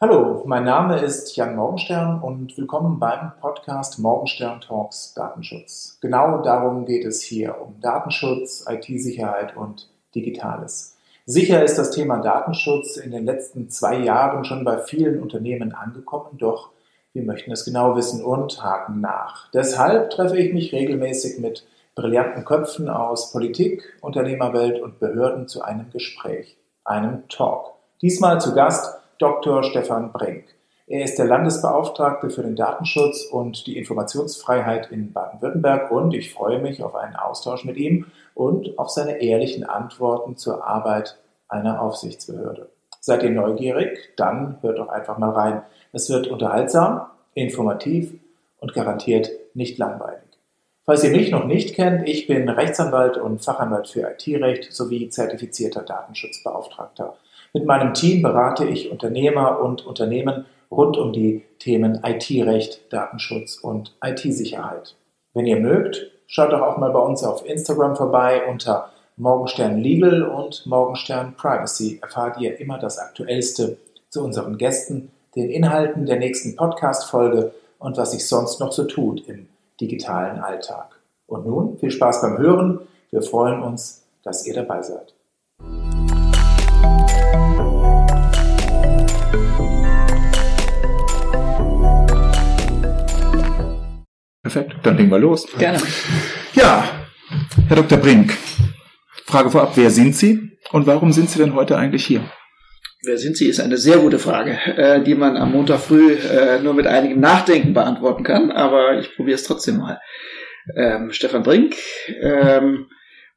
Hallo, mein Name ist Jan Morgenstern und willkommen beim Podcast Morgenstern Talks Datenschutz. Genau darum geht es hier, um Datenschutz, IT-Sicherheit und Digitales. Sicher ist das Thema Datenschutz in den letzten zwei Jahren schon bei vielen Unternehmen angekommen, doch wir möchten es genau wissen und haken nach. Deshalb treffe ich mich regelmäßig mit brillanten Köpfen aus Politik, Unternehmerwelt und Behörden zu einem Gespräch, einem Talk. Diesmal zu Gast Dr. Stefan Brink. Er ist der Landesbeauftragte für den Datenschutz und die Informationsfreiheit in Baden-Württemberg und ich freue mich auf einen Austausch mit ihm und auf seine ehrlichen Antworten zur Arbeit einer Aufsichtsbehörde. Seid ihr neugierig? Dann hört doch einfach mal rein. Es wird unterhaltsam, informativ und garantiert nicht langweilig. Falls ihr mich noch nicht kennt, ich bin Rechtsanwalt und Fachanwalt für IT-Recht sowie zertifizierter Datenschutzbeauftragter. Mit meinem Team berate ich Unternehmer und Unternehmen rund um die Themen IT-Recht, Datenschutz und IT-Sicherheit. Wenn ihr mögt, schaut doch auch mal bei uns auf Instagram vorbei unter Morgenstern Legal und Morgenstern Privacy erfahrt ihr immer das Aktuellste zu unseren Gästen, den Inhalten der nächsten Podcast-Folge und was sich sonst noch so tut im digitalen Alltag. Und nun viel Spaß beim Hören. Wir freuen uns, dass ihr dabei seid. Perfekt, dann legen wir los. Gerne. Ja, Herr Dr. Brink, Frage vorab, wer sind Sie und warum sind Sie denn heute eigentlich hier? Wer sind Sie, ist eine sehr gute Frage, äh, die man am Montag früh äh, nur mit einigem Nachdenken beantworten kann, aber ich probiere es trotzdem mal. Ähm, Stefan Brink, ähm,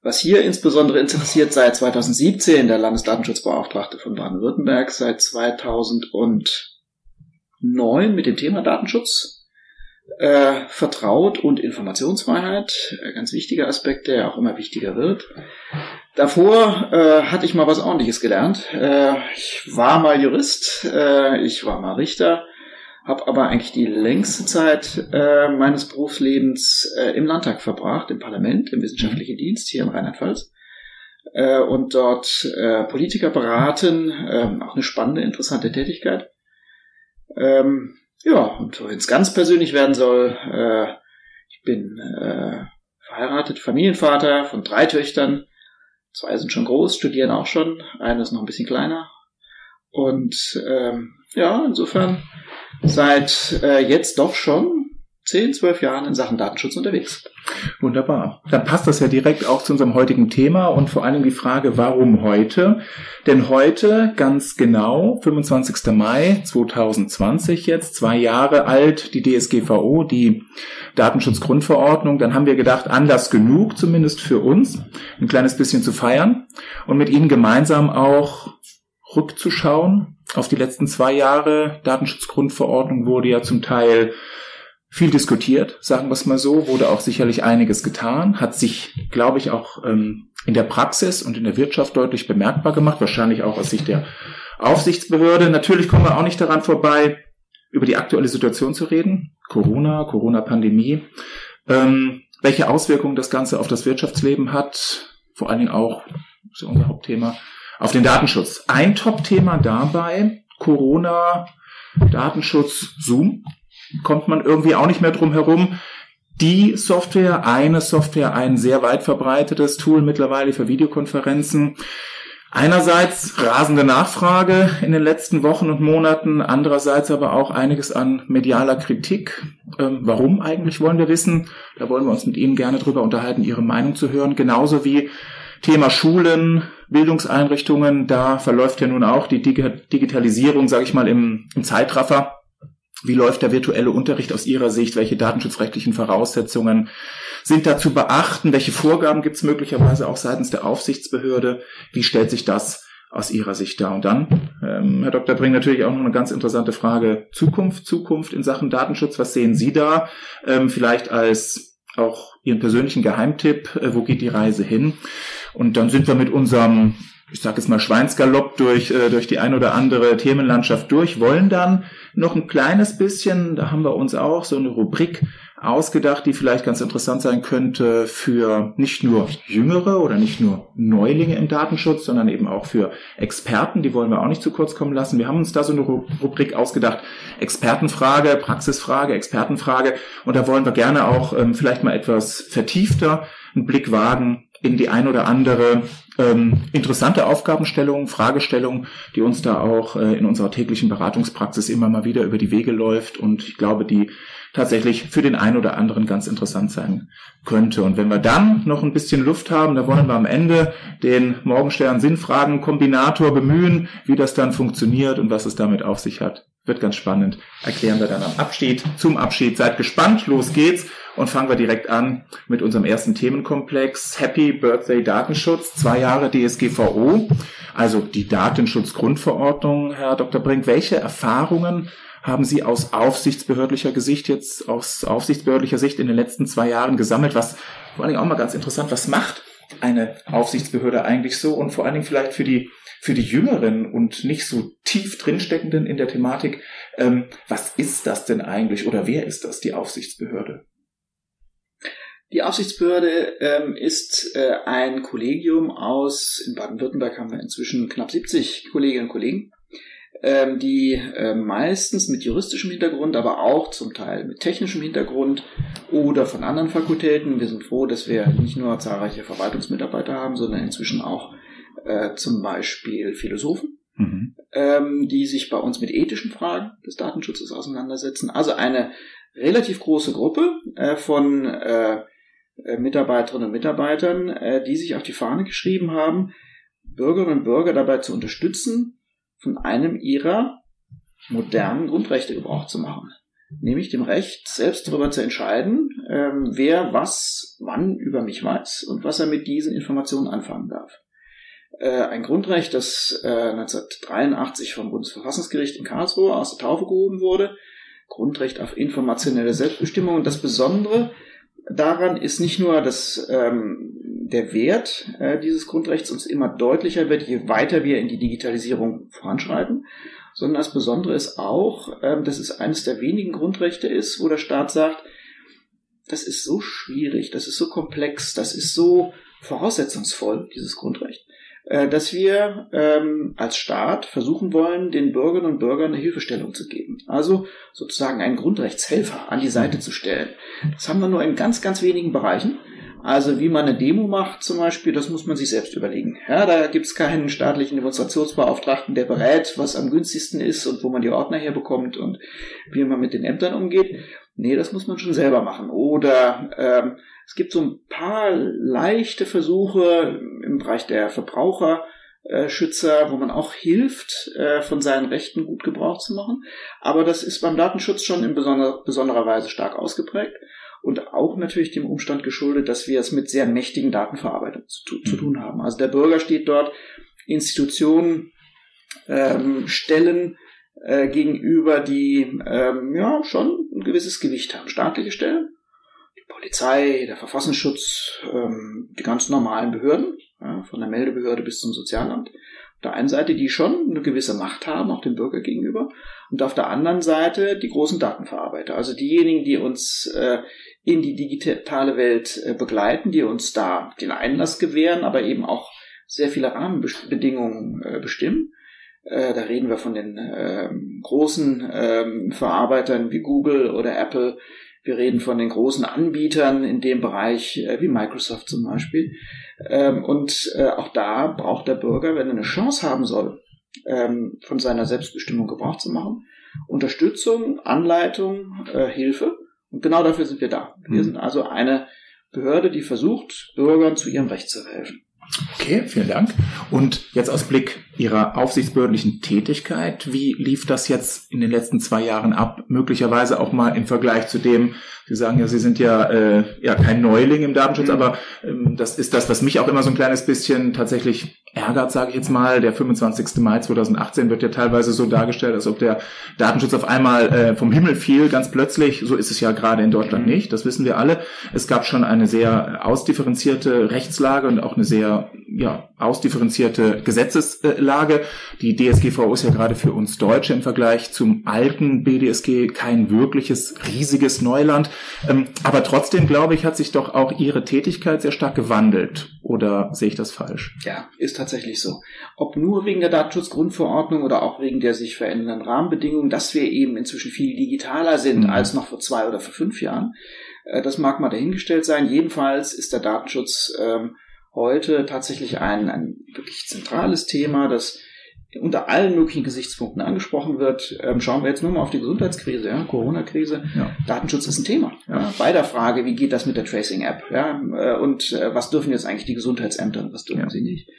was hier insbesondere interessiert, seit 2017 der Landesdatenschutzbeauftragte von Baden-Württemberg, seit 2009 mit dem Thema Datenschutz äh, vertraut und Informationsfreiheit, äh, ganz wichtiger Aspekt, der auch immer wichtiger wird. Davor äh, hatte ich mal was Ordentliches gelernt. Äh, ich war mal Jurist, äh, ich war mal Richter, habe aber eigentlich die längste Zeit äh, meines Berufslebens im Landtag verbracht, im Parlament, im wissenschaftlichen Dienst hier in Rheinland-Pfalz und dort Politiker beraten, äh, auch eine spannende, interessante Tätigkeit. Ähm, ja, und wenn es ganz persönlich werden soll, äh, ich bin äh, verheiratet, Familienvater von drei Töchtern. Zwei sind schon groß, studieren auch schon. Eine ist noch ein bisschen kleiner. Und ähm, ja, insofern seit äh, jetzt doch schon 10, 12 Jahren in Sachen Datenschutz unterwegs. Wunderbar. Dann passt das ja direkt auch zu unserem heutigen Thema und vor allem die Frage, warum heute? Denn heute, ganz genau, 25. Mai 2020 jetzt, zwei Jahre alt, die DSGVO, die Datenschutzgrundverordnung, dann haben wir gedacht, Anlass genug, zumindest für uns, ein kleines bisschen zu feiern und mit Ihnen gemeinsam auch rückzuschauen auf die letzten zwei Jahre. Datenschutzgrundverordnung wurde ja zum Teil viel diskutiert, sagen wir es mal so, wurde auch sicherlich einiges getan, hat sich, glaube ich, auch ähm, in der Praxis und in der Wirtschaft deutlich bemerkbar gemacht, wahrscheinlich auch aus Sicht der Aufsichtsbehörde. Natürlich kommen wir auch nicht daran vorbei, über die aktuelle Situation zu reden. Corona, Corona-Pandemie. Ähm, welche Auswirkungen das Ganze auf das Wirtschaftsleben hat, vor allen Dingen auch, ist unser Hauptthema, auf den Datenschutz. Ein Top-Thema dabei, Corona, Datenschutz, Zoom kommt man irgendwie auch nicht mehr drum herum. Die Software, eine Software, ein sehr weit verbreitetes Tool mittlerweile für Videokonferenzen. Einerseits rasende Nachfrage in den letzten Wochen und Monaten, andererseits aber auch einiges an medialer Kritik. Ähm, warum eigentlich wollen wir wissen? Da wollen wir uns mit Ihnen gerne drüber unterhalten, Ihre Meinung zu hören. Genauso wie Thema Schulen, Bildungseinrichtungen, da verläuft ja nun auch die Digitalisierung, sage ich mal, im, im Zeitraffer. Wie läuft der virtuelle Unterricht aus Ihrer Sicht? Welche datenschutzrechtlichen Voraussetzungen sind da zu beachten? Welche Vorgaben gibt es möglicherweise auch seitens der Aufsichtsbehörde? Wie stellt sich das aus Ihrer Sicht dar? Und dann, ähm, Herr Dr. Bring, natürlich auch noch eine ganz interessante Frage. Zukunft, Zukunft in Sachen Datenschutz. Was sehen Sie da? Ähm, vielleicht als auch Ihren persönlichen Geheimtipp. Äh, wo geht die Reise hin? Und dann sind wir mit unserem ich sage jetzt mal Schweinsgalopp durch, äh, durch die ein oder andere Themenlandschaft durch, wollen dann noch ein kleines bisschen, da haben wir uns auch so eine Rubrik ausgedacht, die vielleicht ganz interessant sein könnte für nicht nur Jüngere oder nicht nur Neulinge im Datenschutz, sondern eben auch für Experten. Die wollen wir auch nicht zu kurz kommen lassen. Wir haben uns da so eine Rubrik ausgedacht. Expertenfrage, Praxisfrage, Expertenfrage. Und da wollen wir gerne auch ähm, vielleicht mal etwas vertiefter einen Blick wagen in die ein oder andere ähm, interessante Aufgabenstellung, Fragestellung, die uns da auch äh, in unserer täglichen Beratungspraxis immer mal wieder über die Wege läuft und ich glaube, die tatsächlich für den einen oder anderen ganz interessant sein könnte. Und wenn wir dann noch ein bisschen Luft haben, da wollen wir am Ende den Morgenstern Sinnfragen Kombinator bemühen, wie das dann funktioniert und was es damit auf sich hat. Wird ganz spannend. Erklären wir dann am Abschied, zum Abschied. Seid gespannt, los geht's und fangen wir direkt an mit unserem ersten Themenkomplex. Happy Birthday Datenschutz, zwei Jahre DSGVO, also die Datenschutzgrundverordnung. Herr Dr. Brink, welche Erfahrungen haben Sie aus aufsichtsbehördlicher Gesicht jetzt, aus aufsichtsbehördlicher Sicht in den letzten zwei Jahren gesammelt? Was vor allen Dingen auch mal ganz interessant, was macht eine Aufsichtsbehörde eigentlich so und vor allen Dingen vielleicht für die für die Jüngeren und nicht so tief drinsteckenden in der Thematik, ähm, was ist das denn eigentlich oder wer ist das, die Aufsichtsbehörde? Die Aufsichtsbehörde ähm, ist äh, ein Kollegium aus, in Baden-Württemberg haben wir inzwischen knapp 70 Kolleginnen und Kollegen, ähm, die äh, meistens mit juristischem Hintergrund, aber auch zum Teil mit technischem Hintergrund oder von anderen Fakultäten. Wir sind froh, dass wir nicht nur zahlreiche Verwaltungsmitarbeiter haben, sondern inzwischen auch äh, zum Beispiel Philosophen, mhm. ähm, die sich bei uns mit ethischen Fragen des Datenschutzes auseinandersetzen. Also eine relativ große Gruppe äh, von äh, Mitarbeiterinnen und Mitarbeitern, äh, die sich auf die Fahne geschrieben haben, Bürgerinnen und Bürger dabei zu unterstützen, von einem ihrer modernen Grundrechte Gebrauch zu machen. Nämlich dem Recht, selbst darüber zu entscheiden, ähm, wer was wann über mich weiß und was er mit diesen Informationen anfangen darf. Äh, ein Grundrecht, das 1983 äh, vom Bundesverfassungsgericht in Karlsruhe aus der Taufe gehoben wurde. Grundrecht auf informationelle Selbstbestimmung. Und das Besondere daran ist nicht nur, dass ähm, der Wert äh, dieses Grundrechts uns immer deutlicher wird, je weiter wir in die Digitalisierung voranschreiten, sondern das Besondere ist auch, ähm, dass es eines der wenigen Grundrechte ist, wo der Staat sagt, das ist so schwierig, das ist so komplex, das ist so voraussetzungsvoll, dieses Grundrecht, dass wir ähm, als Staat versuchen wollen, den Bürgerinnen und Bürgern eine Hilfestellung zu geben. Also sozusagen einen Grundrechtshelfer an die Seite zu stellen. Das haben wir nur in ganz, ganz wenigen Bereichen. Also wie man eine Demo macht zum Beispiel, das muss man sich selbst überlegen. Ja, da gibt's keinen staatlichen Demonstrationsbeauftragten, der berät, was am günstigsten ist und wo man die Ordner herbekommt und wie man mit den Ämtern umgeht. Nee, das muss man schon selber machen. Oder ähm, es gibt so ein paar leichte Versuche im Bereich der Verbraucherschützer, wo man auch hilft, äh, von seinen Rechten gut Gebrauch zu machen. Aber das ist beim Datenschutz schon in besonder, besonderer Weise stark ausgeprägt und auch natürlich dem Umstand geschuldet, dass wir es mit sehr mächtigen Datenverarbeitungen zu, zu mhm. tun haben. Also der Bürger steht dort, Institutionen, ähm, Stellen äh, gegenüber, die ähm, ja schon ein gewisses Gewicht haben. Staatliche Stellen, Polizei, der Verfassungsschutz, ähm, die ganz normalen Behörden, ja, von der Meldebehörde bis zum Sozialamt. Auf der einen Seite, die schon eine gewisse Macht haben, auch dem Bürger gegenüber, und auf der anderen Seite die großen Datenverarbeiter, also diejenigen, die uns äh, in die digitale Welt äh, begleiten, die uns da den Einlass gewähren, aber eben auch sehr viele Rahmenbedingungen äh, bestimmen. Äh, da reden wir von den äh, großen äh, Verarbeitern wie Google oder Apple, wir reden von den großen Anbietern in dem Bereich, äh, wie Microsoft zum Beispiel. Ähm, und äh, auch da braucht der Bürger, wenn er eine Chance haben soll, ähm, von seiner Selbstbestimmung Gebrauch zu machen, Unterstützung, Anleitung, äh, Hilfe. Und genau dafür sind wir da. Wir mhm. sind also eine Behörde, die versucht, Bürgern zu ihrem Recht zu helfen. Okay, vielen Dank. Und jetzt aus Blick Ihrer aufsichtsbehördlichen Tätigkeit, wie lief das jetzt in den letzten zwei Jahren ab? Möglicherweise auch mal im Vergleich zu dem, Sie sagen ja, Sie sind ja, äh, ja kein Neuling im Datenschutz, mhm. aber ähm, das ist das, was mich auch immer so ein kleines bisschen tatsächlich ärgert, sage ich jetzt mal. Der 25. Mai 2018 wird ja teilweise so dargestellt, als ob der Datenschutz auf einmal äh, vom Himmel fiel, ganz plötzlich. So ist es ja gerade in Deutschland mhm. nicht, das wissen wir alle. Es gab schon eine sehr ausdifferenzierte Rechtslage und auch eine sehr sehr ja, ausdifferenzierte Gesetzeslage. Die DSGVO ist ja gerade für uns Deutsche im Vergleich zum alten BDSG kein wirkliches riesiges Neuland. Ähm, aber trotzdem, glaube ich, hat sich doch auch Ihre Tätigkeit sehr stark gewandelt. Oder sehe ich das falsch? Ja, ist tatsächlich so. Ob nur wegen der Datenschutzgrundverordnung oder auch wegen der sich verändernden Rahmenbedingungen, dass wir eben inzwischen viel digitaler sind mhm. als noch vor zwei oder vor fünf Jahren. Äh, das mag mal dahingestellt sein. Jedenfalls ist der Datenschutz ähm, heute tatsächlich ein, ein wirklich zentrales Thema, das unter allen möglichen Gesichtspunkten angesprochen wird. Ähm, schauen wir jetzt nur mal auf die Gesundheitskrise, ja, Corona-Krise. Ja. Datenschutz ist ein Thema. Ja. Bei der Frage, wie geht das mit der Tracing-App? Ja, äh, und äh, was dürfen jetzt eigentlich die Gesundheitsämter und was dürfen sie nicht?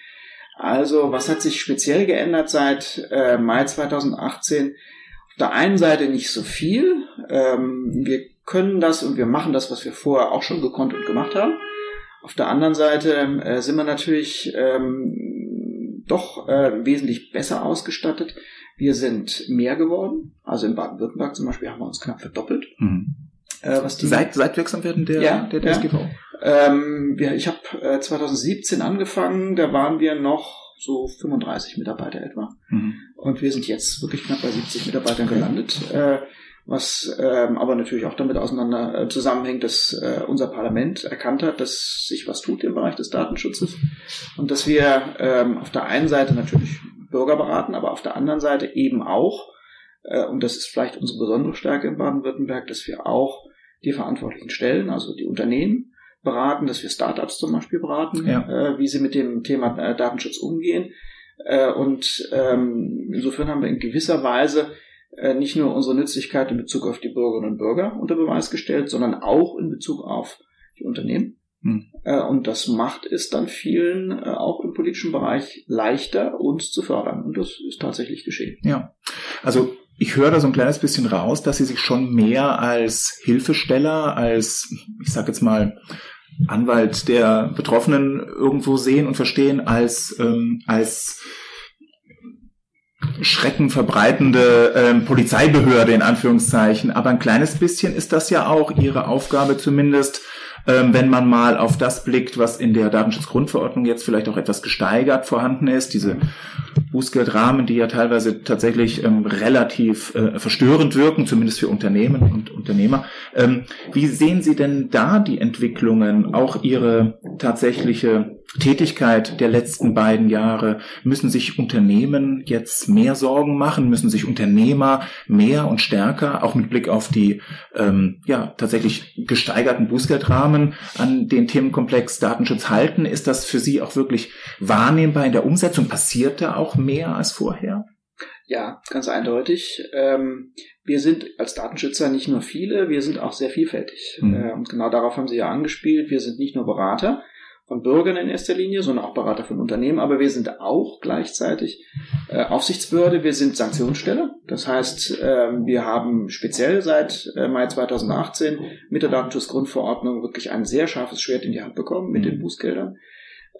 Also, was hat sich speziell geändert seit äh, Mai 2018? Auf der einen Seite nicht so viel. Ähm, wir können das und wir machen das, was wir vorher auch schon gekonnt und gemacht haben. Auf der anderen Seite äh, sind wir natürlich ähm, doch äh, wesentlich besser ausgestattet. Wir sind mehr geworden. Also in Baden-Württemberg zum Beispiel haben wir uns knapp verdoppelt. Mhm. Äh, was die, seit, seit Wirksamwerden der, ja, der DSGV? Ja. Ähm, wir, ich habe äh, 2017 angefangen, da waren wir noch so 35 Mitarbeiter etwa. Mhm. Und wir sind jetzt wirklich knapp bei 70 Mitarbeitern gelandet. Äh, was ähm, aber natürlich auch damit auseinander äh, zusammenhängt, dass äh, unser Parlament erkannt hat, dass sich was tut im Bereich des Datenschutzes und dass wir ähm, auf der einen Seite natürlich Bürger beraten, aber auf der anderen Seite eben auch, äh, und das ist vielleicht unsere besondere Stärke in Baden-Württemberg, dass wir auch die verantwortlichen Stellen, also die Unternehmen, beraten, dass wir Startups zum Beispiel beraten, ja. äh, wie sie mit dem Thema äh, Datenschutz umgehen. Äh, und ähm, insofern haben wir in gewisser Weise nicht nur unsere Nützlichkeit in Bezug auf die Bürgerinnen und Bürger unter Beweis gestellt, sondern auch in Bezug auf die Unternehmen. Hm. Äh, und das macht es dann vielen äh, auch im politischen Bereich leichter, uns zu fördern. Und das ist tatsächlich geschehen. Ja, also ich höre da so ein kleines bisschen raus, dass Sie sich schon mehr als Hilfesteller, als, ich sage jetzt mal, Anwalt der Betroffenen irgendwo sehen und verstehen, als, ähm, als Schrecken verbreitende ähm, Polizeibehörde in Anführungszeichen. Aber ein kleines bisschen ist das ja auch ihre Aufgabe zumindest, ähm, wenn man mal auf das blickt, was in der Datenschutzgrundverordnung jetzt vielleicht auch etwas gesteigert vorhanden ist, diese Bußgeldrahmen, die ja teilweise tatsächlich ähm, relativ äh, verstörend wirken, zumindest für Unternehmen und Unternehmer. Ähm, wie sehen Sie denn da die Entwicklungen, auch Ihre tatsächliche Tätigkeit der letzten beiden Jahre? Müssen sich Unternehmen jetzt mehr Sorgen machen? Müssen sich Unternehmer mehr und stärker, auch mit Blick auf die ähm, ja tatsächlich gesteigerten Bußgeldrahmen, an den Themenkomplex Datenschutz halten? Ist das für Sie auch wirklich wahrnehmbar in der Umsetzung? Passiert da auch mehr als vorher? Ja, ganz eindeutig. Ähm, wir sind als Datenschützer nicht nur viele, wir sind auch sehr vielfältig. Mhm. Äh, und genau darauf haben Sie ja angespielt. Wir sind nicht nur Berater von Bürgern in erster Linie, sondern auch Berater von Unternehmen, aber wir sind auch gleichzeitig äh, Aufsichtsbehörde, wir sind Sanktionsstelle. Das heißt, äh, wir haben speziell seit äh, Mai 2018 mit der Datenschutzgrundverordnung wirklich ein sehr scharfes Schwert in die Hand bekommen mit mhm. den Bußgeldern.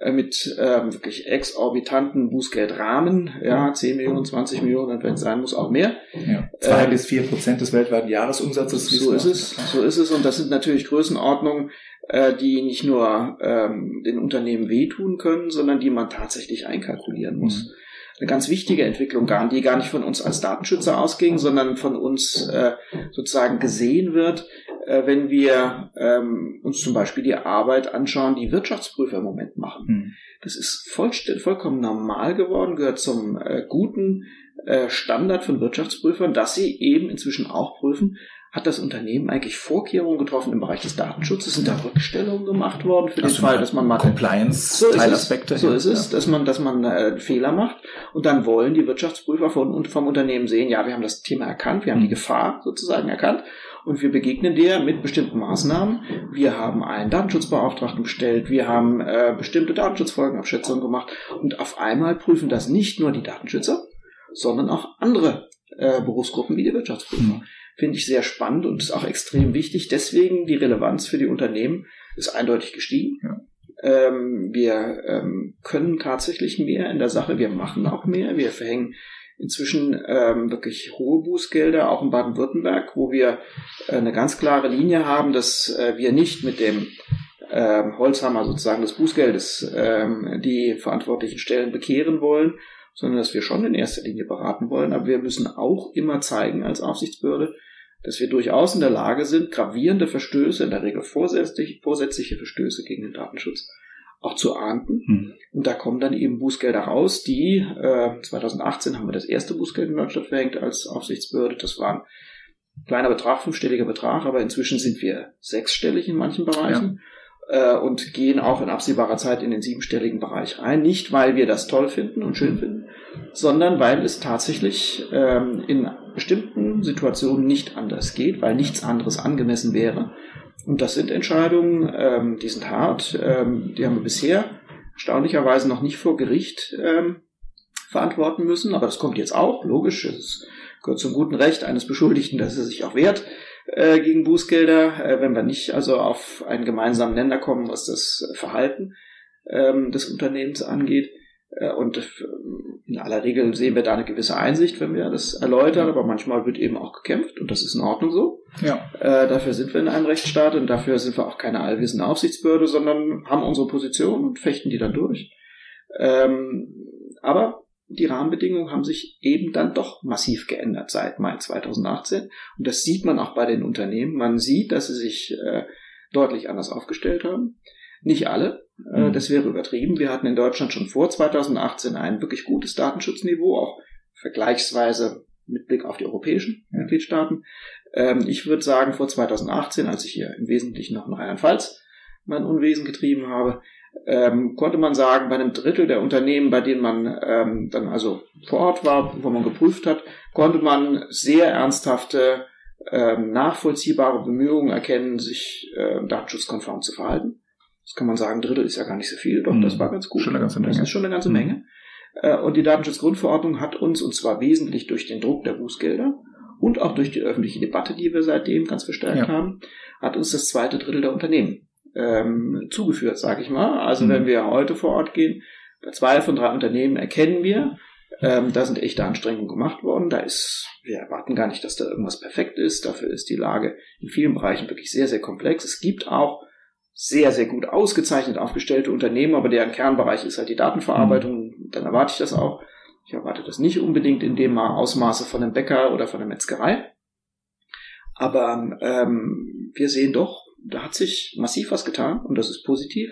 Äh, mit ähm, wirklich exorbitanten Bußgeldrahmen, ja, 10 Millionen, 20 Millionen, und wenn es sein muss, auch mehr. Ja, zwei ähm, bis vier Prozent des weltweiten Jahresumsatzes. So ist es, so ist es, und das sind natürlich Größenordnungen, äh, die nicht nur ähm, den Unternehmen wehtun können, sondern die man tatsächlich einkalkulieren muss. Mhm. Eine ganz wichtige Entwicklung, die gar nicht von uns als Datenschützer ausging, sondern von uns äh, sozusagen gesehen wird, äh, wenn wir ähm, uns zum Beispiel die Arbeit anschauen, die Wirtschaftsprüfer im Moment machen. Mhm. Das ist voll, vollkommen normal geworden, gehört zum äh, guten äh, Standard von Wirtschaftsprüfern, dass sie eben inzwischen auch prüfen, hat das Unternehmen eigentlich Vorkehrungen getroffen im Bereich des Datenschutzes? Sind da Rückstellungen gemacht worden für den also Fall, dass man mal Compliance-Teilaspekte? So, ist es, dass man, dass man äh, Fehler macht und dann wollen die Wirtschaftsprüfer von, vom Unternehmen sehen, ja, wir haben das Thema erkannt, wir haben die mhm. Gefahr sozusagen erkannt und wir begegnen der mit bestimmten Maßnahmen. Wir haben einen Datenschutzbeauftragten bestellt, wir haben äh, bestimmte Datenschutzfolgenabschätzungen gemacht und auf einmal prüfen das nicht nur die Datenschützer, sondern auch andere äh, Berufsgruppen wie die Wirtschaftsprüfer. Mhm finde ich sehr spannend und ist auch extrem wichtig. Deswegen die Relevanz für die Unternehmen ist eindeutig gestiegen. Ja. Ähm, wir ähm, können tatsächlich mehr in der Sache, wir machen auch mehr, wir verhängen inzwischen ähm, wirklich hohe Bußgelder, auch in Baden-Württemberg, wo wir äh, eine ganz klare Linie haben, dass äh, wir nicht mit dem ähm, Holzhammer sozusagen des Bußgeldes ähm, die verantwortlichen Stellen bekehren wollen, sondern dass wir schon in erster Linie beraten wollen. Aber wir müssen auch immer zeigen als Aufsichtsbehörde, dass wir durchaus in der Lage sind, gravierende Verstöße, in der Regel vorsätzliche, vorsätzliche Verstöße gegen den Datenschutz, auch zu ahnden. Hm. Und da kommen dann eben Bußgelder raus, die äh, 2018 haben wir das erste Bußgeld in Deutschland verhängt als Aufsichtsbehörde. Das war ein kleiner Betrag, fünfstelliger Betrag, aber inzwischen sind wir sechsstellig in manchen Bereichen. Ja äh, und gehen auch in absehbarer Zeit in den siebenstelligen Bereich rein. Nicht, weil wir das toll finden und schön finden, sondern weil es tatsächlich ähm, in bestimmten Situationen nicht anders geht, weil nichts anderes angemessen wäre. Und das sind Entscheidungen, ähm, die sind hart, ähm, die haben wir bisher erstaunlicherweise noch nicht vor Gericht ähm, verantworten müssen, aber das kommt jetzt auch, logisch, es gehört zum guten Recht eines Beschuldigten, dass er sich auch wehrt äh, gegen Bußgelder, äh, wenn wir nicht also auf einen gemeinsamen Nenner kommen, was das Verhalten ähm, des Unternehmens angeht. Äh, und äh, in aller Regel sehen wir da eine gewisse Einsicht, wenn wir das erläutern, aber manchmal wird eben auch gekämpft und das ist in Ordnung so. Ja. Äh, dafür sind wir in einem Rechtsstaat und dafür sind wir auch keine allwissende Aufsichtsbehörde, sondern haben unsere Position und fechten die dann durch. Ähm, aber die Rahmenbedingungen haben sich eben dann doch massiv geändert seit Mai 2018. Und das sieht man auch bei den Unternehmen. Man sieht, dass sie sich äh, deutlich anders aufgestellt haben. Nicht alle, äh, mhm. das wäre übertrieben. Wir hatten in Deutschland schon vor 2018 ein wirklich gutes Datenschutzniveau, auch vergleichsweise mit Blick auf die europäischen ja. Mitgliedstaaten. Ähm, ich würde sagen, vor 2018, als ich hier im Wesentlichen noch in Rheinland-Pfalz mein Unwesen getrieben habe, ähm, konnte man sagen, bei einem Drittel der Unternehmen, bei denen man ähm, dann also vor Ort war, wo man geprüft hat, konnte man sehr ernsthafte, ähm, nachvollziehbare Bemühungen erkennen, sich äh, datenschutzkonform zu verhalten. Das kann man sagen, ein Drittel ist ja gar nicht so viel, doch, mhm. das war ganz gut. Schon eine ganze Menge. Das ist schon eine ganze mhm. Menge. Äh, und die Datenschutzgrundverordnung hat uns, und zwar wesentlich durch den Druck der Bußgelder und auch durch die öffentliche Debatte, die wir seitdem ganz verstärkt ja. haben, hat uns das zweite Drittel der Unternehmen ähm, zugeführt, sage ich mal. Also mhm. wenn wir heute vor Ort gehen, bei zwei von drei Unternehmen erkennen wir, ähm, da sind echte Anstrengungen gemacht worden. Da ist, wir erwarten gar nicht, dass da irgendwas perfekt ist. Dafür ist die Lage in vielen Bereichen wirklich sehr, sehr komplex. Es gibt auch sehr, sehr gut ausgezeichnet aufgestellte Unternehmen, aber deren Kernbereich ist halt die Datenverarbeitung. Mhm. Dann erwarte ich das auch. Ich erwarte das nicht unbedingt in dem Ausmaße von einem Bäcker oder von der Metzgerei. Aber ähm, wir sehen doch, da hat sich massiv was getan und das ist positiv.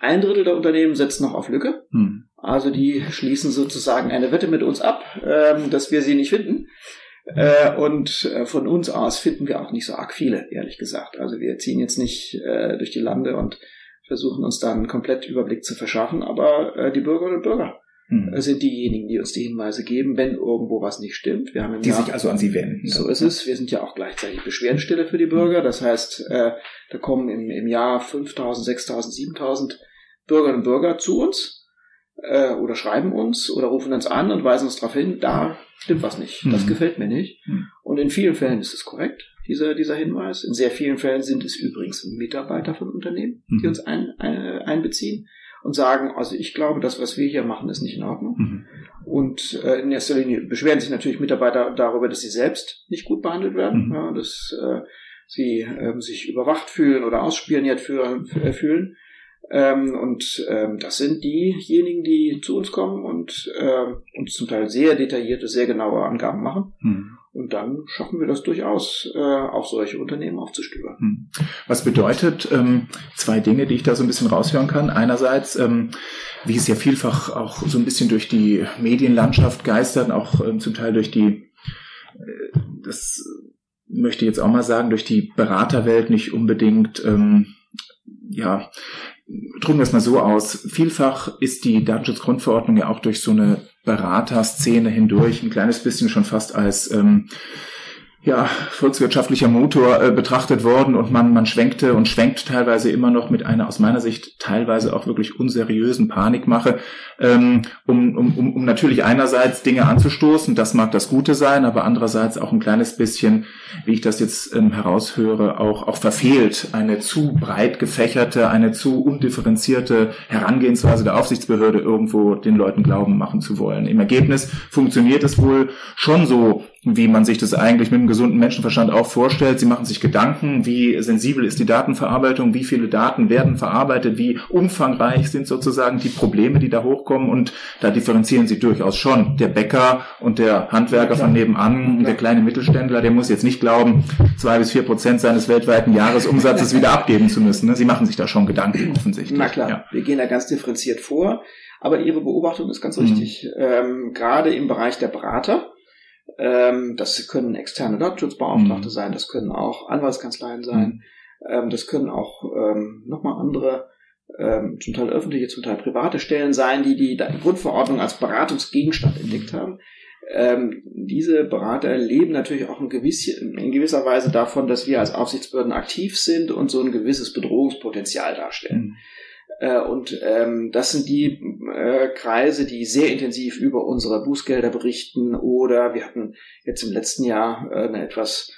Ein Drittel der Unternehmen setzt noch auf Lücke. Hm. Also die schließen sozusagen eine Wette mit uns ab, ähm, dass wir sie nicht finden. Äh, und äh, von uns aus finden wir auch nicht so arg viele, ehrlich gesagt. Also wir ziehen jetzt nicht äh, durch die Lande und versuchen uns dann komplett Überblick zu verschaffen, aber äh, die Bürgerinnen und Bürger hm. sind diejenigen, die uns die Hinweise geben, wenn irgendwo was nicht stimmt. Wir haben die Jahr, sich also an sie wenden. So ist es. Wir sind ja auch gleichzeitig Beschwerdestelle für die Bürger. Das heißt, äh, da kommen im, im Jahr 5000, 6000, 7000 Bürgerinnen und Bürger zu uns äh, oder schreiben uns oder rufen uns an und weisen uns darauf hin, da stimmt was nicht. Das mhm. gefällt mir nicht. Mhm. Und in vielen Fällen ist es korrekt, dieser, dieser Hinweis. In sehr vielen Fällen sind es übrigens Mitarbeiter von Unternehmen, die mhm. uns ein, ein, einbeziehen und sagen, also ich glaube, das, was wir hier machen, ist nicht in Ordnung. Mhm. Und äh, in erster Linie beschweren sich natürlich Mitarbeiter darüber, dass sie selbst nicht gut behandelt werden, mhm. ja, dass äh, sie äh, sich überwacht fühlen oder ausspioniert äh, fühlen. Ähm, und ähm, das sind diejenigen, die zu uns kommen und äh, uns zum Teil sehr detaillierte, sehr genaue Angaben machen. Mhm. Und dann schaffen wir das durchaus, äh, auch solche Unternehmen aufzustöbern. Hm. Was bedeutet ähm, zwei Dinge, die ich da so ein bisschen raushören kann? Einerseits, ähm, wie es ja vielfach auch so ein bisschen durch die Medienlandschaft geistert, auch ähm, zum Teil durch die, äh, das möchte ich jetzt auch mal sagen, durch die Beraterwelt nicht unbedingt, ähm, ja, drücken wir es mal so aus. Vielfach ist die Datenschutzgrundverordnung ja auch durch so eine Beraterszene hindurch ein kleines bisschen schon fast als ähm, ja, volkswirtschaftlicher Motor äh, betrachtet worden und man, man schwenkte und schwenkt teilweise immer noch mit einer aus meiner Sicht teilweise auch wirklich unseriösen Panikmache, ähm, um, um, um, um natürlich einerseits Dinge anzustoßen, das mag das Gute sein, aber andererseits auch ein kleines bisschen, wie ich das jetzt ähm, heraushöre, auch, auch verfehlt, eine zu breit gefächerte, eine zu undifferenzierte Herangehensweise der Aufsichtsbehörde irgendwo den Leuten glauben machen zu wollen. Im Ergebnis funktioniert es wohl schon so, wie man sich das eigentlich mit einem gesunden Menschenverstand auch vorstellt. Sie machen sich Gedanken, wie sensibel ist die Datenverarbeitung, wie viele Daten werden verarbeitet, wie umfangreich sind sozusagen die Probleme, die da hochkommen und da differenzieren sie durchaus schon. Der Bäcker und der Handwerker von nebenan, der kleine Mittelständler, der muss jetzt nicht glauben, zwei bis vier Prozent seines weltweiten Jahresumsatzes wieder abgeben zu müssen. Ne? Sie machen sich da schon Gedanken offensichtlich. Na klar, ja. wir gehen da ganz differenziert vor. Aber Ihre Beobachtung ist ganz mhm. richtig. Ähm, gerade im Bereich der Berater, ähm, das können externe Datenschutzbeauftragte mhm. sein, das können auch Anwaltskanzleien sein, mhm. ähm, das können auch ähm, nochmal andere, ähm, zum Teil öffentliche, zum Teil private Stellen sein, die die Grundverordnung als Beratungsgegenstand entdeckt haben. Ähm, diese Berater leben natürlich auch in, gewiss, in gewisser Weise davon, dass wir als Aufsichtsbehörden aktiv sind und so ein gewisses Bedrohungspotenzial darstellen. Mhm. Äh, und ähm, das sind die äh, Kreise, die sehr intensiv über unsere Bußgelder berichten. Oder wir hatten jetzt im letzten Jahr äh, eine etwas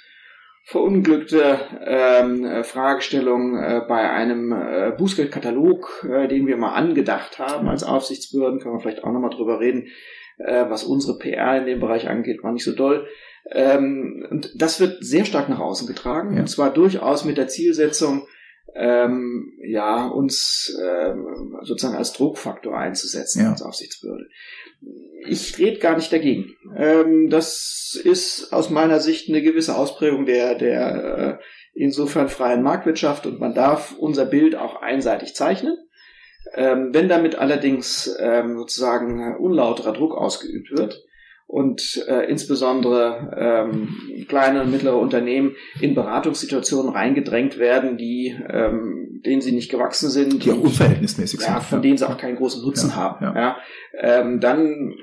verunglückte ähm, äh, Fragestellung äh, bei einem äh, Bußgeldkatalog, äh, den wir mal angedacht haben als Aufsichtsbehörden. Können wir vielleicht auch nochmal drüber reden, äh, was unsere PR in dem Bereich angeht, war nicht so doll. Ähm, und das wird sehr stark nach außen getragen. Ja. Und zwar durchaus mit der Zielsetzung, ähm, ja, uns ähm, sozusagen als Druckfaktor einzusetzen ja. als Aufsichtsbehörde. Ich rede gar nicht dagegen. Ähm, das ist aus meiner Sicht eine gewisse Ausprägung der, der äh, insofern freien Marktwirtschaft und man darf unser Bild auch einseitig zeichnen. Ähm, wenn damit allerdings ähm, sozusagen unlauterer Druck ausgeübt wird, und äh, insbesondere ähm, kleine und mittlere Unternehmen in Beratungssituationen reingedrängt werden, die ähm, denen sie nicht gewachsen sind, die auch unverhältnismäßig sind, ja, von denen sie auch keinen großen Nutzen ja, haben. Ja. ja ähm, dann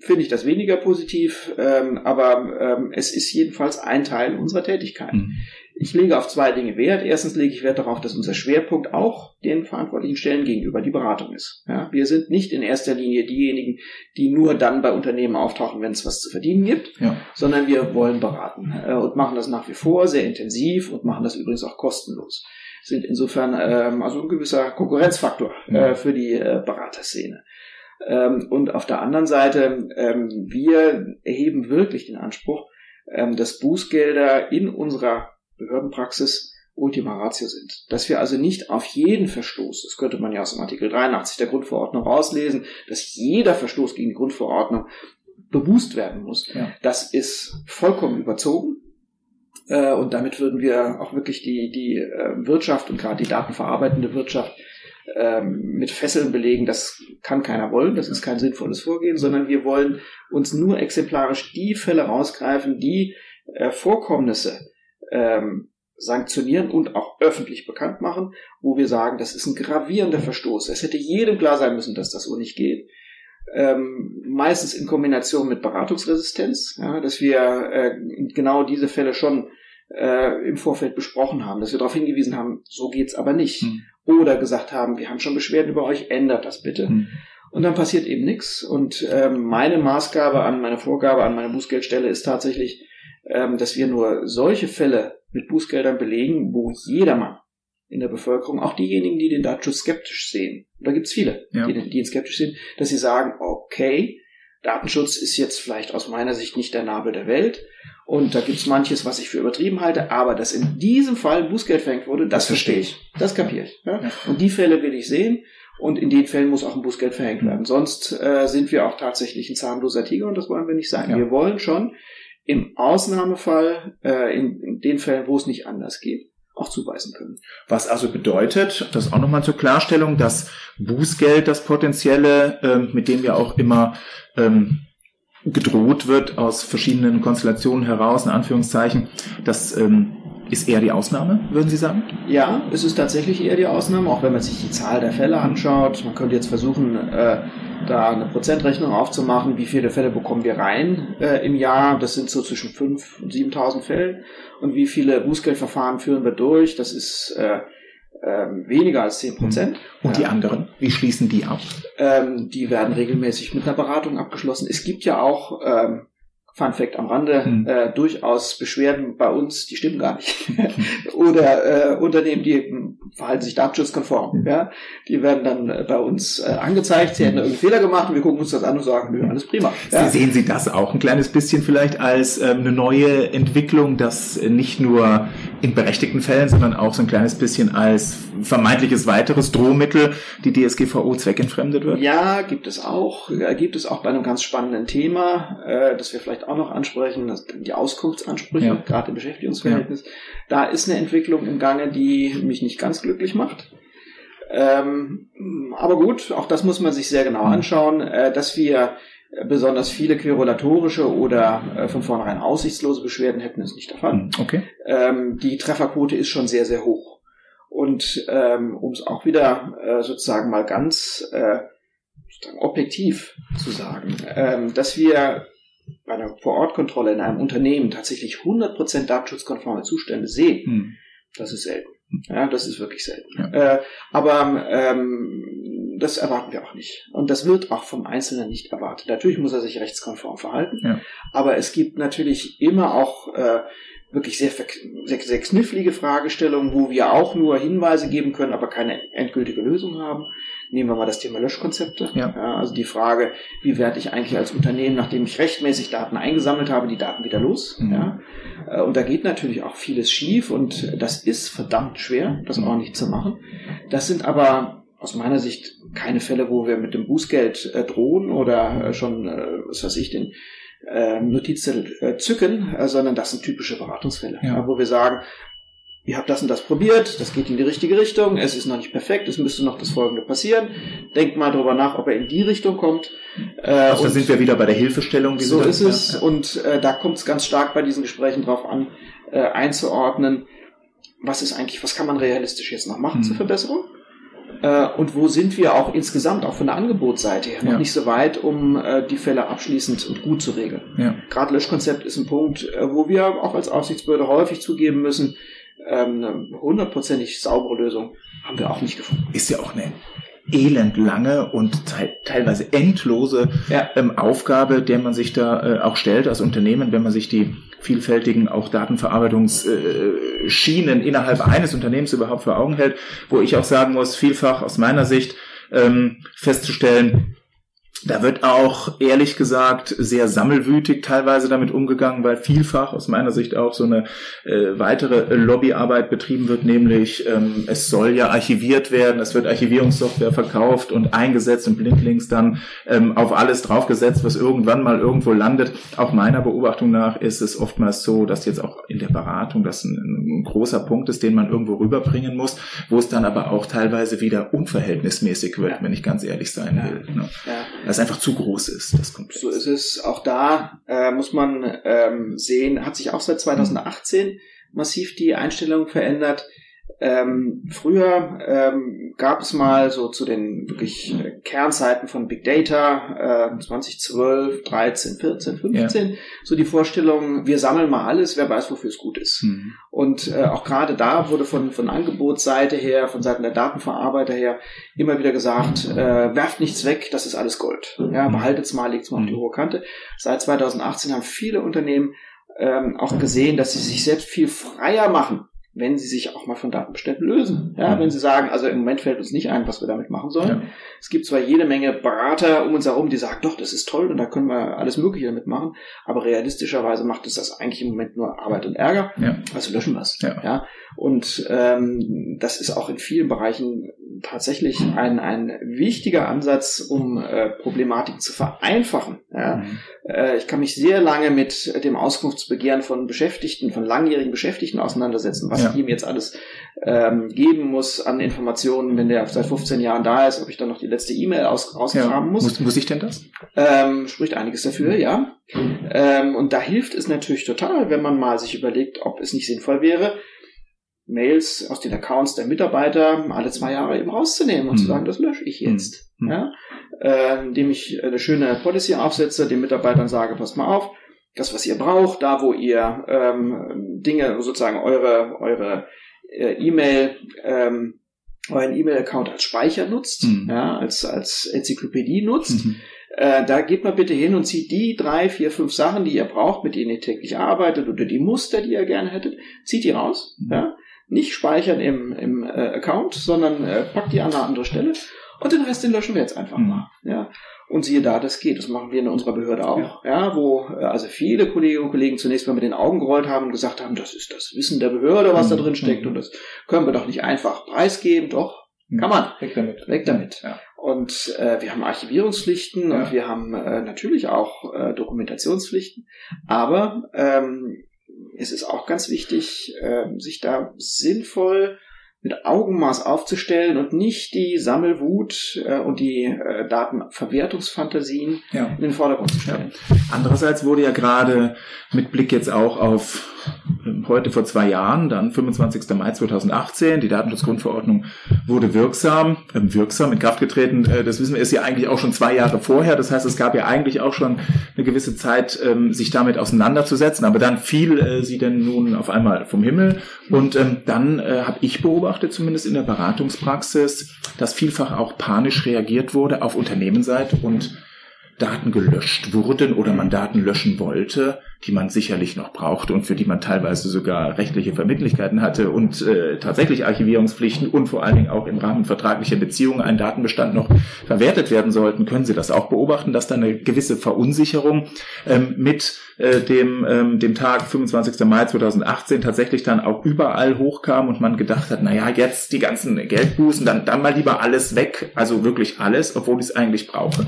finde ich das weniger positiv, ähm, aber ähm, es ist jedenfalls ein Teil unserer Tätigkeit. Mhm. Ich lege auf zwei Dinge Wert. Erstens lege ich Wert darauf, dass unser Schwerpunkt auch den verantwortlichen Stellen gegenüber die Beratung ist. Ja, wir sind nicht in erster Linie diejenigen, die nur dann bei Unternehmen auftauchen, wenn es was zu verdienen gibt, ja. sondern wir wollen beraten äh, und machen das nach wie vor sehr intensiv und machen das übrigens auch kostenlos. Sind insofern ähm, also ein gewisser Konkurrenzfaktor äh, für die äh, Beraterszene. Ähm, und auf der anderen Seite, ähm, wir erheben wirklich den Anspruch, ähm, dass Bußgelder in unserer Behördenpraxis Ultima Ratio sind. Dass wir also nicht auf jeden Verstoß, das könnte man ja aus dem Artikel 83 der Grundverordnung rauslesen, dass jeder Verstoß gegen die Grundverordnung bebußt werden muss. Ja. Das ist vollkommen überzogen. Äh, und damit würden wir auch wirklich die, die äh, Wirtschaft und gerade die datenverarbeitende Wirtschaft ähm, mit Fesseln belegen. Das kann keiner wollen. Das ist kein sinnvolles Vorgehen, sondern wir wollen uns nur exemplarisch die Fälle rausgreifen, die äh, Vorkommnisse ähm, sanktionieren und auch öffentlich bekannt machen, wo wir sagen, das ist ein gravierender Verstoß. Es hätte jedem klar sein müssen, dass das so nicht geht. Ähm, meistens in Kombination mit Beratungsresistenz, ja, dass wir äh, genau diese Fälle schon äh, im Vorfeld besprochen haben, dass wir darauf hingewiesen haben, so geht's aber nicht. Hm. Oder gesagt haben, wir haben schon Beschwerden über euch, ändert das bitte. Hm. Und dann passiert eben nichts. Und ähm, meine Maßgabe an meine Vorgabe an meine Bußgeldstelle ist tatsächlich, ähm, dass wir nur solche Fälle mit Bußgeldern belegen, wo jedermann in der Bevölkerung, auch diejenigen, die den Datenschutz skeptisch sehen, da gibt's viele, ja. die, die ihn skeptisch sehen, dass sie sagen, okay, Datenschutz ist jetzt vielleicht aus meiner Sicht nicht der Nabel der Welt und da gibt's manches, was ich für übertrieben halte, aber dass in diesem Fall Bußgeld verhängt wurde, das, das verstehe ich. Das kapiere ich. Ja? Ja. Und die Fälle will ich sehen und in den Fällen muss auch ein Bußgeld verhängt werden. Sonst äh, sind wir auch tatsächlich ein zahnloser Tiger und das wollen wir nicht sein. Wir wollen schon im Ausnahmefall, äh, in, in den Fällen, wo es nicht anders geht, auch zuweisen können. Was also bedeutet, das auch nochmal zur Klarstellung, dass Bußgeld, das potenzielle, ähm, mit dem ja auch immer ähm, gedroht wird aus verschiedenen Konstellationen heraus, in Anführungszeichen, das ähm, ist eher die Ausnahme, würden Sie sagen? Ja, es ist tatsächlich eher die Ausnahme, auch wenn man sich die Zahl der Fälle anschaut. Man könnte jetzt versuchen, äh, da eine Prozentrechnung aufzumachen, wie viele Fälle bekommen wir rein äh, im Jahr. Das sind so zwischen 5.000 und 7.000 Fällen. Und wie viele Bußgeldverfahren führen wir durch? Das ist äh, ähm, weniger als 10 Prozent. Mhm. Und die anderen, wie schließen die ab? Ähm, die werden regelmäßig mit einer Beratung abgeschlossen. Es gibt ja auch ähm, Fun Fact am Rande, hm. äh, durchaus Beschwerden bei uns, die stimmen gar nicht. Oder äh, Unternehmen, die verhalten sich datenschutzkonform. Hm. Ja? Die werden dann äh, bei uns äh, angezeigt, sie hätten hm. irgendeinen Fehler gemacht und wir gucken uns das an und sagen, nö, alles prima. Ja? Sehen Sie das auch ein kleines bisschen vielleicht als ähm, eine neue Entwicklung, dass nicht nur in berechtigten Fällen, sondern auch so ein kleines bisschen als vermeintliches weiteres Drohmittel die DSGVO zweckentfremdet wird? Ja, gibt es auch. Gibt es auch bei einem ganz spannenden Thema, äh, das wir vielleicht auch noch ansprechen, die Auskunftsansprüche, ja. gerade im Beschäftigungsverhältnis. Ja. Da ist eine Entwicklung im Gange, die mich nicht ganz glücklich macht. Ähm, aber gut, auch das muss man sich sehr genau mhm. anschauen, äh, dass wir besonders viele querulatorische oder äh, von vornherein aussichtslose Beschwerden hätten, ist nicht der Fall. Mhm. Okay. Ähm, die Trefferquote ist schon sehr, sehr hoch. Und ähm, um es auch wieder äh, sozusagen mal ganz äh, objektiv zu sagen, ähm, dass wir bei einer Vorortkontrolle in einem Unternehmen tatsächlich 100% datenschutzkonforme Zustände sehen, hm. das ist selten. Ja, das ist wirklich selten. Ja. Äh, aber ähm, das erwarten wir auch nicht. Und das wird auch vom Einzelnen nicht erwartet. Natürlich muss er sich rechtskonform verhalten, ja. aber es gibt natürlich immer auch äh, wirklich sehr, sehr, sehr knifflige Fragestellungen, wo wir auch nur Hinweise geben können, aber keine endgültige Lösung haben. Nehmen wir mal das Thema Löschkonzepte. Ja. ja. also die Frage, wie werde ich eigentlich als Unternehmen, nachdem ich rechtmäßig Daten eingesammelt habe, die Daten wieder los? Mhm. Ja. Äh, und da geht natürlich auch vieles schief und das ist verdammt schwer, das ordentlich zu machen. Das sind aber aus meiner Sicht keine Fälle, wo wir mit dem Bußgeld äh, drohen oder äh, schon, was weiß ich, den äh, Notizzettel äh, zücken, äh, sondern das sind typische Beratungsfälle, ja. wo wir sagen, ihr habt das und das probiert, das geht in die richtige Richtung, es ist noch nicht perfekt, es müsste noch das Folgende passieren. Denkt mal drüber nach, ob er in die Richtung kommt. Äh, also da sind wir wieder bei der Hilfestellung. so ist es. Ja. Und äh, da kommt es ganz stark bei diesen Gesprächen drauf an, äh, einzuordnen, was ist eigentlich, was kann man realistisch jetzt noch machen mhm. zur Verbesserung? Äh, und wo sind wir auch insgesamt, auch von der Angebotsseite her, noch ja. nicht so weit, um äh, die Fälle abschließend und gut zu regeln. Ja. Gerade Löschkonzept ist ein Punkt, äh, wo wir auch als Aufsichtsbehörde häufig zugeben müssen, ähm, eine hundertprozentig saubere Lösung haben wir auch nicht gefunden. Ist ja auch eine elendlange und te teilweise endlose ja. ähm, Aufgabe, der man sich da äh, auch stellt als Unternehmen, wenn man sich die vielfältigen auch Datenverarbeitungsschienen äh, innerhalb eines Unternehmens überhaupt vor Augen hält, wo ich auch sagen muss, vielfach aus meiner Sicht ähm, festzustellen, da wird auch, ehrlich gesagt, sehr sammelwütig teilweise damit umgegangen, weil vielfach aus meiner Sicht auch so eine äh, weitere Lobbyarbeit betrieben wird, nämlich ähm, es soll ja archiviert werden, es wird Archivierungssoftware verkauft und eingesetzt und blindlings dann ähm, auf alles draufgesetzt, was irgendwann mal irgendwo landet. Auch meiner Beobachtung nach ist es oftmals so, dass jetzt auch in der Beratung das ein, ein großer Punkt ist, den man irgendwo rüberbringen muss, wo es dann aber auch teilweise wieder unverhältnismäßig wird, wenn ich ganz ehrlich sein will. Ne? Ja das einfach zu groß ist, das Komplex. So ist es. Auch da äh, muss man ähm, sehen, hat sich auch seit 2018 massiv die Einstellung verändert. Ähm, früher ähm, gab es mal so zu den wirklich äh, Kernzeiten von Big Data äh, 2012, 13, 14, 15 ja. so die Vorstellung, wir sammeln mal alles, wer weiß, wofür es gut ist. Mhm. Und äh, auch gerade da wurde von von Angebotsseite her, von Seiten der Datenverarbeiter her immer wieder gesagt, äh, werft nichts weg, das ist alles Gold. Ja, mhm. behaltet's mal, legt's mal mhm. auf die mhm. hohe Kante. Seit 2018 haben viele Unternehmen ähm, auch gesehen, dass sie sich selbst viel freier machen wenn sie sich auch mal von Datenbeständen lösen. Ja, mhm. wenn sie sagen, also im Moment fällt uns nicht ein, was wir damit machen sollen. Ja. Es gibt zwar jede Menge Berater um uns herum, die sagen, doch, das ist toll und da können wir alles Mögliche damit machen, aber realistischerweise macht es das eigentlich im Moment nur Arbeit und Ärger. Ja. Also löschen wir es. Ja. ja. Und ähm, das ist auch in vielen Bereichen tatsächlich ein, ein wichtiger Ansatz, um äh, Problematiken zu vereinfachen. Ja? Mhm. Äh, ich kann mich sehr lange mit dem Auskunftsbegehren von Beschäftigten, von langjährigen Beschäftigten auseinandersetzen, was ja. ihm jetzt alles ähm, geben muss an Informationen, wenn der seit 15 Jahren da ist, ob ich dann noch die letzte E-Mail aus, ausgraben ja. muss. muss. Muss ich denn das? Ähm, spricht einiges dafür, mhm. ja. Ähm, und da hilft es natürlich total, wenn man mal sich überlegt, ob es nicht sinnvoll wäre, Mails aus den Accounts der Mitarbeiter alle zwei Jahre eben rauszunehmen und mhm. zu sagen, das lösche ich jetzt. Mhm. Ja? Äh, indem ich eine schöne Policy aufsetze, den Mitarbeitern sage, passt mal auf, das, was ihr braucht, da wo ihr ähm, Dinge, sozusagen eure, eure äh, E-Mail, ähm, euren E-Mail-Account als Speicher nutzt, mhm. ja, als, als Enzyklopädie nutzt, mhm Äh, da geht mal bitte hin und zieht die drei, vier, fünf Sachen, die ihr braucht, mit denen ihr täglich arbeitet oder die Muster, die ihr gerne hättet, zieht die raus. Mhm. Ja? Nicht speichern im, im äh, Account, sondern äh, packt die an eine andere Stelle und den Rest den löschen wir jetzt einfach mhm. mal. Ja? Und siehe da, das geht. Das machen wir in unserer Behörde auch. Ja, ja wo äh, also viele Kolleginnen und Kollegen zunächst mal mit den Augen gerollt haben und gesagt haben, das ist das Wissen der Behörde, was mhm. da drin steckt mhm. und das können wir doch nicht einfach preisgeben. Doch, mhm. kann man. Weg damit. Weg damit. Ja. Und äh, wir haben Archivierungspflichten ja. und wir haben äh, natürlich auch äh, Dokumentationspflichten. Aber ähm, es ist auch ganz wichtig, äh, sich da sinnvoll mit Augenmaß aufzustellen und nicht die Sammelwut äh, und die äh, Datenverwertungsfantasien ja. in den Vordergrund zu stellen. Andererseits wurde ja gerade mit Blick jetzt auch auf heute vor zwei Jahren, dann 25. Mai 2018, die Datenschutzgrundverordnung wurde wirksam, äh, wirksam in Kraft getreten. Äh, das wissen wir, ist ja eigentlich auch schon zwei Jahre vorher. Das heißt, es gab ja eigentlich auch schon eine gewisse Zeit, ähm, sich damit auseinanderzusetzen. Aber dann fiel äh, sie denn nun auf einmal vom Himmel. Und ähm, dann äh, habe ich beobachtet, zumindest in der Beratungspraxis, dass vielfach auch panisch reagiert wurde auf Unternehmensseite und Daten gelöscht wurden oder man Daten löschen wollte, die man sicherlich noch brauchte und für die man teilweise sogar rechtliche Verbindlichkeiten hatte und äh, tatsächlich Archivierungspflichten und vor allen Dingen auch im Rahmen vertraglicher Beziehungen ein Datenbestand noch verwertet werden sollten, können Sie das auch beobachten, dass da eine gewisse Verunsicherung ähm, mit äh, dem, ähm, dem Tag 25. Mai 2018 tatsächlich dann auch überall hochkam und man gedacht hat, naja, jetzt die ganzen Geldbußen, dann, dann mal lieber alles weg, also wirklich alles, obwohl ich es eigentlich brauche.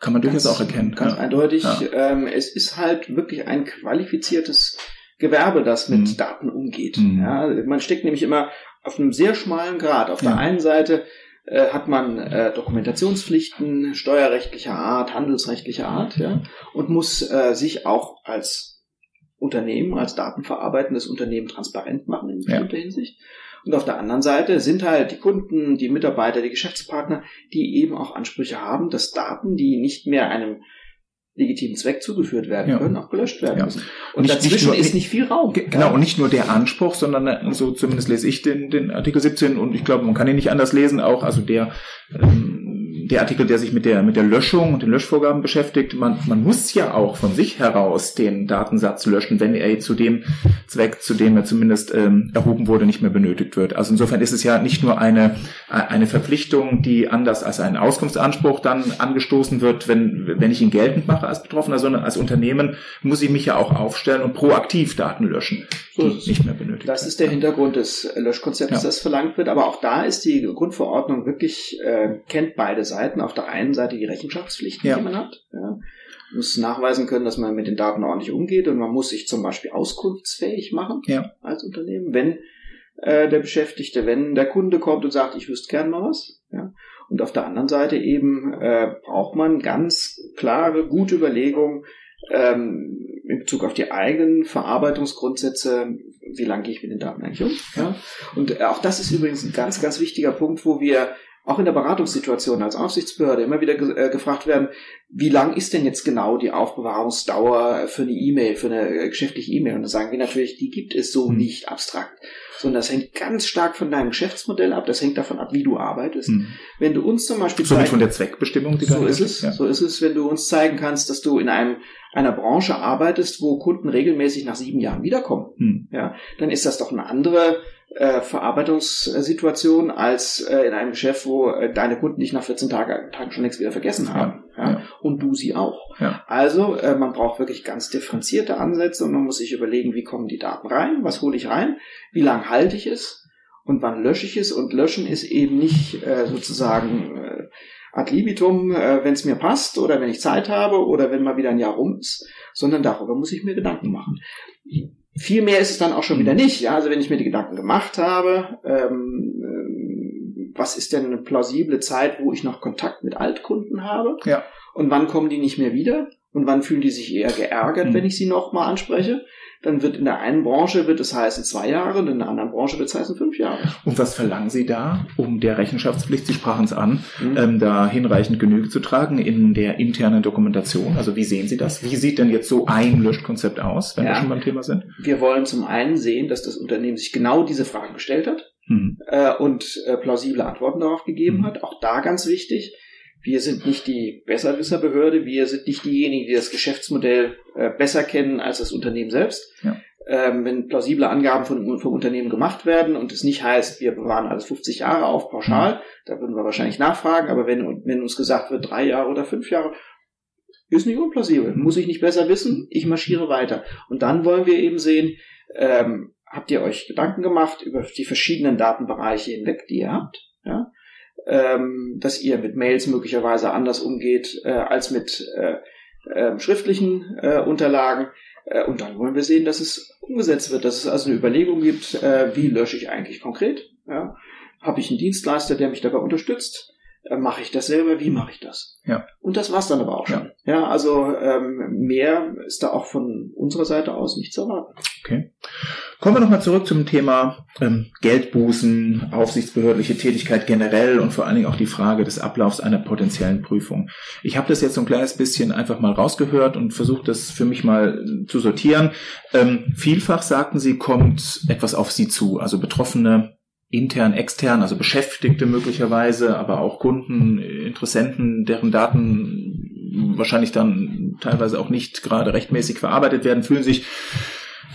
Kann man durchaus auch erkennen. Ganz ja. eindeutig. Ja. Ähm, es ist halt wirklich ein qualifiziertes Gewerbe, das mit mhm. Daten umgeht. Mhm. Ja, man steckt nämlich immer auf einem sehr schmalen Grad. Auf der einen Seite äh, hat man äh, Dokumentationspflichten steuerrechtlicher Art, handelsrechtlicher Art, ja, und muss äh, sich auch als Unternehmen, als datenverarbeitendes Unternehmen transparent machen in bestimmter. Hinsicht. Und auf der anderen Seite sind halt die Kunden, die Mitarbeiter, die Geschäftspartner, die eben auch Ansprüche haben, dass Daten, die nicht mehr einem legitimen Zweck zugeführt werden ja. können, auch gelöscht werden ja. müssen. Und nicht, dazwischen nicht nur, ist nicht viel Raum. Genau, und nicht nur der Anspruch, sondern äh, so zumindest lese ich den, den Artikel 17 und ich glaube, man kann ihn nicht anders lesen, auch also der ähm, der Artikel, der sich mit der, mit der Löschung und den Löschvorgaben beschäftigt, man, man muss ja auch von sich heraus den Datensatz löschen, wenn er zu dem Zweck, zu dem er zumindest ähm, erhoben wurde, nicht mehr benötigt wird. Also insofern ist es ja nicht nur eine, eine Verpflichtung, die anders als ein Auskunftsanspruch dann angestoßen wird, wenn, wenn ich ihn geltend mache als Betroffener, sondern als Unternehmen muss ich mich ja auch aufstellen und proaktiv Daten löschen, die so, nicht mehr benötigt Das ist der Hintergrund des Löschkonzepts, ja. das verlangt wird. Aber auch da ist die Grundverordnung wirklich, äh, kennt beide Seiten. Seiten. Auf der einen Seite die Rechenschaftspflichten, ja. die man hat. Ja. Man muss nachweisen können, dass man mit den Daten ordentlich umgeht und man muss sich zum Beispiel auskunftsfähig machen ja. als Unternehmen, wenn äh, der Beschäftigte, wenn der Kunde kommt und sagt, ich wüsste gern mal was. Ja. Und auf der anderen Seite eben äh, braucht man ganz klare, gute Überlegungen ähm, in Bezug auf die eigenen Verarbeitungsgrundsätze, wie lange gehe ich mit den Daten eigentlich um. Ja. Und auch das ist übrigens ein ganz, ganz wichtiger Punkt, wo wir auch in der Beratungssituation als Aufsichtsbehörde immer wieder ge äh, gefragt werden, wie lang ist denn jetzt genau die Aufbewahrungsdauer für eine E-Mail, für eine äh, geschäftliche E-Mail? Und dann sagen wir natürlich, die gibt es so mhm. nicht abstrakt, sondern das hängt ganz stark von deinem Geschäftsmodell ab, das hängt davon ab, wie du arbeitest. Mhm. Wenn du uns zum Beispiel Somit von der Zweckbestimmung, die so ist es, ja. so ist es, wenn du uns zeigen kannst, dass du in einem einer Branche arbeitest, wo Kunden regelmäßig nach sieben Jahren wiederkommen, mhm. ja, dann ist das doch eine andere äh, Verarbeitungssituation als äh, in einem Geschäft, wo äh, deine Kunden dich nach 14 Tagen, Tagen schon längst wieder vergessen haben. Ja, ja. Und du sie auch. Ja. Also äh, man braucht wirklich ganz differenzierte Ansätze und man muss sich überlegen, wie kommen die Daten rein, was hole ich rein, wie lang halte ich es und wann lösche ich es. Und löschen ist eben nicht äh, sozusagen äh, ad libitum, äh, wenn es mir passt oder wenn ich Zeit habe oder wenn mal wieder ein Jahr rum ist, sondern darüber muss ich mir Gedanken machen viel mehr ist es dann auch schon wieder nicht. Ja, also wenn ich mir die Gedanken gemacht habe, ähm, ähm, was ist denn eine plausible Zeit, wo ich noch Kontakt mit Altkunden habe? Ja. Und wann kommen die nicht mehr wieder? Und wann fühlen die sich eher geärgert, mhm. wenn ich sie nochmal anspreche? Dann wird in der einen Branche wird es heißen zwei Jahre und in der anderen Branche wird es heißen fünf Jahre. Und was verlangen Sie da, um der Rechenschaftspflicht, Sie sprachen es an, mhm. ähm, da hinreichend Genüge zu tragen in der internen Dokumentation? Also wie sehen Sie das? Wie sieht denn jetzt so ein Löschkonzept aus, wenn ja. wir schon beim Thema sind? Wir wollen zum einen sehen, dass das Unternehmen sich genau diese Fragen gestellt hat mhm. äh, und äh, plausible Antworten darauf gegeben mhm. hat. Auch da ganz wichtig, Wir sind nicht die Besserwisserbehörde, wir sind nicht diejenigen, die das Geschäftsmodell äh, besser kennen als das Unternehmen selbst. Ja. Ähm, wenn plausible Angaben von, vom Unternehmen gemacht werden und es nicht heißt, wir bewahren alles 50 Jahre auf, pauschal, mhm. da würden wir wahrscheinlich nachfragen, aber wenn, wenn uns gesagt wird, drei Jahre oder fünf Jahre, ist nicht unplausibel. Muss ich nicht besser wissen? Ich marschiere weiter. Und dann wollen wir eben sehen, ähm, habt ihr euch Gedanken gemacht über die verschiedenen Datenbereiche hinweg, die ihr habt? Ja? Ähm, dass ihr mit Mails möglicherweise anders umgeht äh, als mit äh, äh, schriftlichen äh, Unterlagen. Äh, und dann wollen wir sehen, dass es umgesetzt wird, dass es also eine Überlegung gibt, äh, wie lösche ich eigentlich konkret? Ja? Habe ich einen Dienstleister, der mich dabei unterstützt? Äh, mache ich das selber, wie mache ich das? Ja. Und das war's dann aber auch schon. Ja, ja also ähm, mehr ist da auch von unserer Seite aus nicht zu erwarten. Okay. Kommen wir nochmal zurück zum Thema ähm, Geldbußen, aufsichtsbehördliche Tätigkeit generell und vor allen Dingen auch die Frage des Ablaufs einer potenziellen Prüfung. Ich habe das jetzt so ein kleines bisschen einfach mal rausgehört und versucht, das für mich mal zu sortieren. Ähm, vielfach sagten Sie, kommt etwas auf Sie zu, also Betroffene intern, extern, also Beschäftigte möglicherweise, aber auch Kunden, Interessenten, deren Daten wahrscheinlich dann teilweise auch nicht gerade rechtmäßig verarbeitet werden, fühlen sich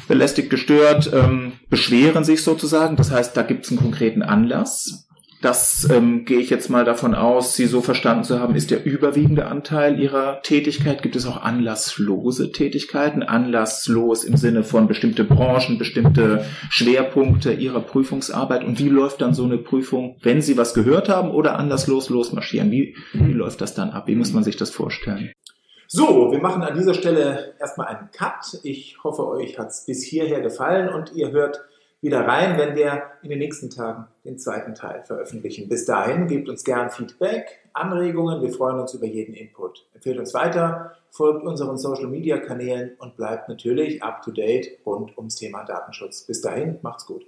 belästigt, gestört, ähm, beschweren sich sozusagen. Das heißt, da gibt es einen konkreten Anlass. Das ähm, gehe ich jetzt mal davon aus, Sie so verstanden zu haben, ist der überwiegende Anteil Ihrer Tätigkeit. Gibt es auch anlasslose Tätigkeiten? Anlasslos im Sinne von bestimmte Branchen, bestimmte Schwerpunkte Ihrer Prüfungsarbeit. Und wie läuft dann so eine Prüfung, wenn Sie was gehört haben oder anlasslos losmarschieren? Wie, wie läuft das dann ab? Wie muss man sich das vorstellen? So, wir machen an dieser Stelle erstmal einen Cut. Ich hoffe, euch hat es bis hierher gefallen und ihr hört wieder rein, wenn wir in den nächsten Tagen den zweiten Teil veröffentlichen. Bis dahin gebt uns gern Feedback, Anregungen. Wir freuen uns über jeden Input. Empfehlt uns weiter, folgt unseren Social Media Kanälen und bleibt natürlich up to date rund ums Thema Datenschutz. Bis dahin, macht's gut.